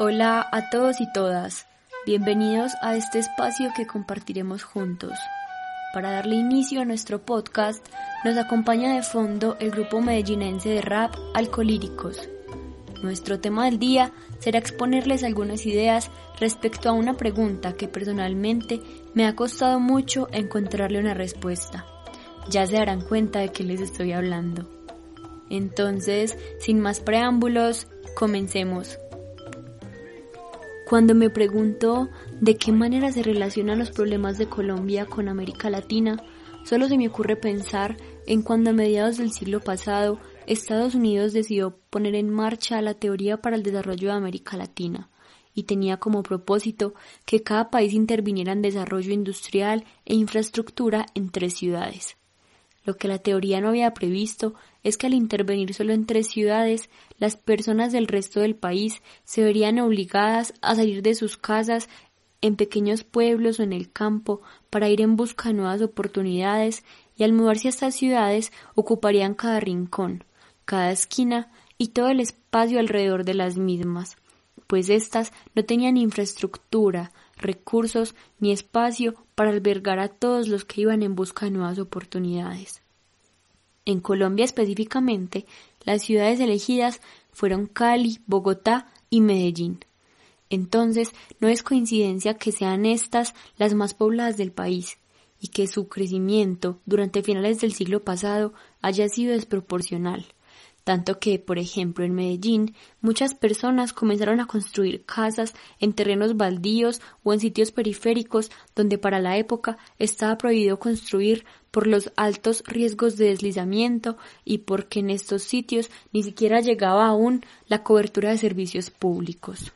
Hola a todos y todas, bienvenidos a este espacio que compartiremos juntos. Para darle inicio a nuestro podcast, nos acompaña de fondo el grupo medellinense de rap Alcolíricos. Nuestro tema del día será exponerles algunas ideas respecto a una pregunta que personalmente me ha costado mucho encontrarle una respuesta. Ya se darán cuenta de que les estoy hablando. Entonces, sin más preámbulos, comencemos. Cuando me pregunto de qué manera se relacionan los problemas de Colombia con América Latina, solo se me ocurre pensar en cuando a mediados del siglo pasado Estados Unidos decidió poner en marcha la teoría para el desarrollo de América Latina y tenía como propósito que cada país interviniera en desarrollo industrial e infraestructura en tres ciudades. Lo que la teoría no había previsto es que al intervenir solo en tres ciudades, las personas del resto del país se verían obligadas a salir de sus casas en pequeños pueblos o en el campo para ir en busca de nuevas oportunidades y al mudarse a estas ciudades ocuparían cada rincón, cada esquina y todo el espacio alrededor de las mismas, pues éstas no tenían infraestructura, recursos ni espacio para albergar a todos los que iban en busca de nuevas oportunidades. En Colombia específicamente, las ciudades elegidas fueron Cali, Bogotá y Medellín. Entonces, no es coincidencia que sean estas las más pobladas del país y que su crecimiento durante finales del siglo pasado haya sido desproporcional tanto que, por ejemplo, en Medellín muchas personas comenzaron a construir casas en terrenos baldíos o en sitios periféricos donde para la época estaba prohibido construir por los altos riesgos de deslizamiento y porque en estos sitios ni siquiera llegaba aún la cobertura de servicios públicos.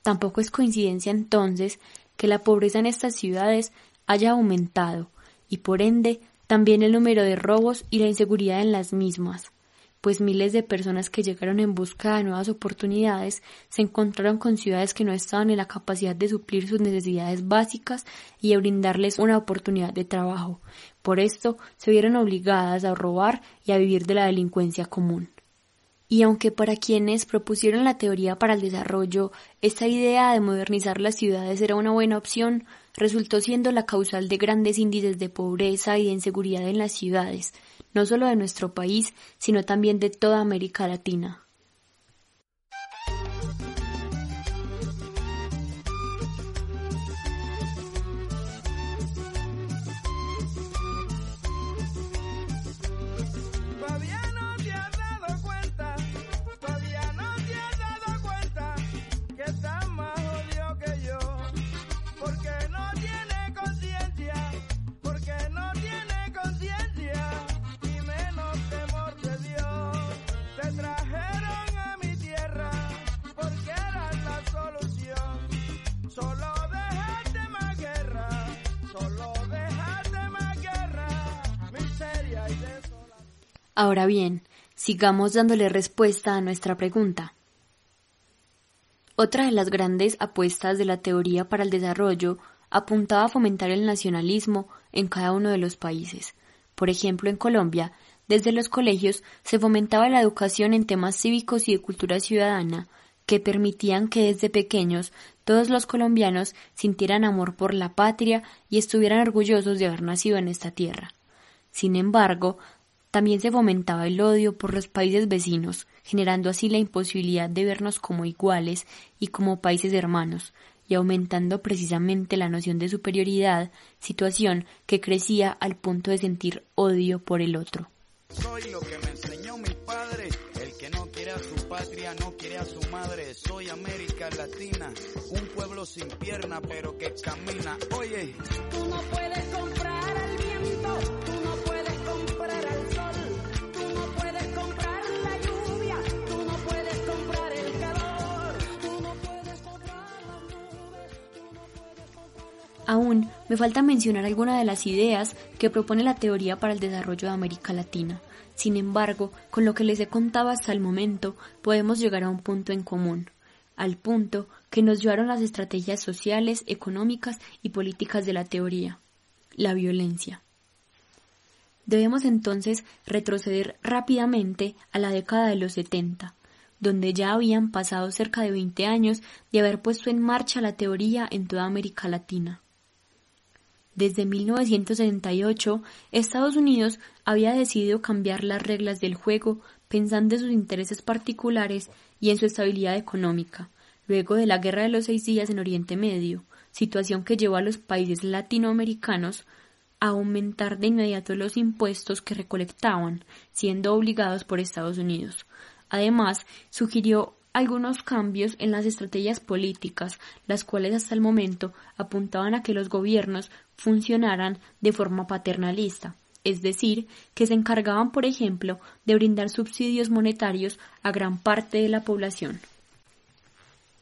Tampoco es coincidencia entonces que la pobreza en estas ciudades haya aumentado y por ende también el número de robos y la inseguridad en las mismas pues miles de personas que llegaron en busca de nuevas oportunidades se encontraron con ciudades que no estaban en la capacidad de suplir sus necesidades básicas y de brindarles una oportunidad de trabajo. Por esto se vieron obligadas a robar y a vivir de la delincuencia común. Y aunque para quienes propusieron la teoría para el desarrollo, esta idea de modernizar las ciudades era una buena opción, resultó siendo la causal de grandes índices de pobreza y de inseguridad en las ciudades, no solo de nuestro país, sino también de toda América Latina. Ahora bien, sigamos dándole respuesta a nuestra pregunta. Otra de las grandes apuestas de la teoría para el desarrollo apuntaba a fomentar el nacionalismo en cada uno de los países. Por ejemplo, en Colombia, desde los colegios se fomentaba la educación en temas cívicos y de cultura ciudadana, que permitían que desde pequeños todos los colombianos sintieran amor por la patria y estuvieran orgullosos de haber nacido en esta tierra. Sin embargo, también se fomentaba el odio por los países vecinos, generando así la imposibilidad de vernos como iguales y como países hermanos, y aumentando precisamente la noción de superioridad, situación que crecía al punto de sentir odio por el otro. Soy lo que me enseñó mi padre, el que no quiere a su patria, no quiere a su madre, soy América Latina, un pueblo sin pierna pero que camina. Oye, tú no puedes comprar al viento, Aún me falta mencionar algunas de las ideas que propone la teoría para el desarrollo de América Latina. Sin embargo, con lo que les he contado hasta el momento, podemos llegar a un punto en común, al punto que nos llevaron las estrategias sociales, económicas y políticas de la teoría, la violencia. Debemos entonces retroceder rápidamente a la década de los 70, donde ya habían pasado cerca de 20 años de haber puesto en marcha la teoría en toda América Latina. Desde 1978, Estados Unidos había decidido cambiar las reglas del juego pensando en sus intereses particulares y en su estabilidad económica, luego de la Guerra de los Seis Días en Oriente Medio, situación que llevó a los países latinoamericanos a aumentar de inmediato los impuestos que recolectaban, siendo obligados por Estados Unidos. Además, sugirió algunos cambios en las estrategias políticas, las cuales hasta el momento apuntaban a que los gobiernos funcionaran de forma paternalista, es decir, que se encargaban, por ejemplo, de brindar subsidios monetarios a gran parte de la población.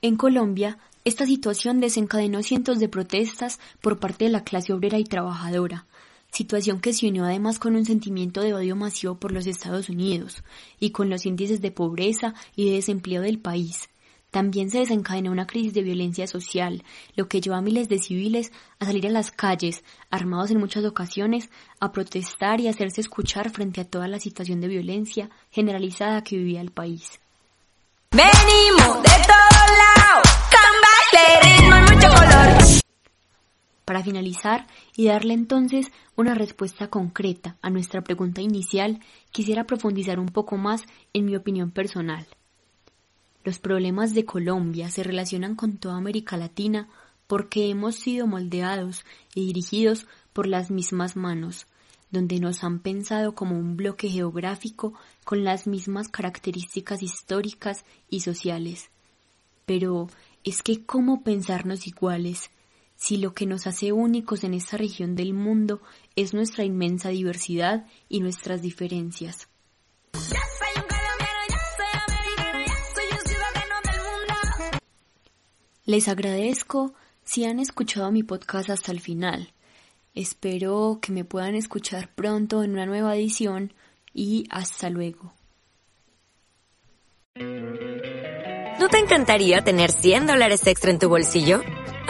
En Colombia, esta situación desencadenó cientos de protestas por parte de la clase obrera y trabajadora, situación que se unió además con un sentimiento de odio masivo por los Estados Unidos y con los índices de pobreza y de desempleo del país. También se desencadenó una crisis de violencia social, lo que llevó a miles de civiles a salir a las calles, armados en muchas ocasiones, a protestar y hacerse escuchar frente a toda la situación de violencia generalizada que vivía el país. Venimos de todos lados, Para finalizar y darle entonces una respuesta concreta a nuestra pregunta inicial, quisiera profundizar un poco más en mi opinión personal. Los problemas de Colombia se relacionan con toda América Latina porque hemos sido moldeados y dirigidos por las mismas manos, donde nos han pensado como un bloque geográfico con las mismas características históricas y sociales. Pero es que ¿cómo pensarnos iguales si lo que nos hace únicos en esta región del mundo es nuestra inmensa diversidad y nuestras diferencias? Les agradezco si han escuchado mi podcast hasta el final. Espero que me puedan escuchar pronto en una nueva edición y hasta luego. ¿No te encantaría tener 100 dólares extra en tu bolsillo?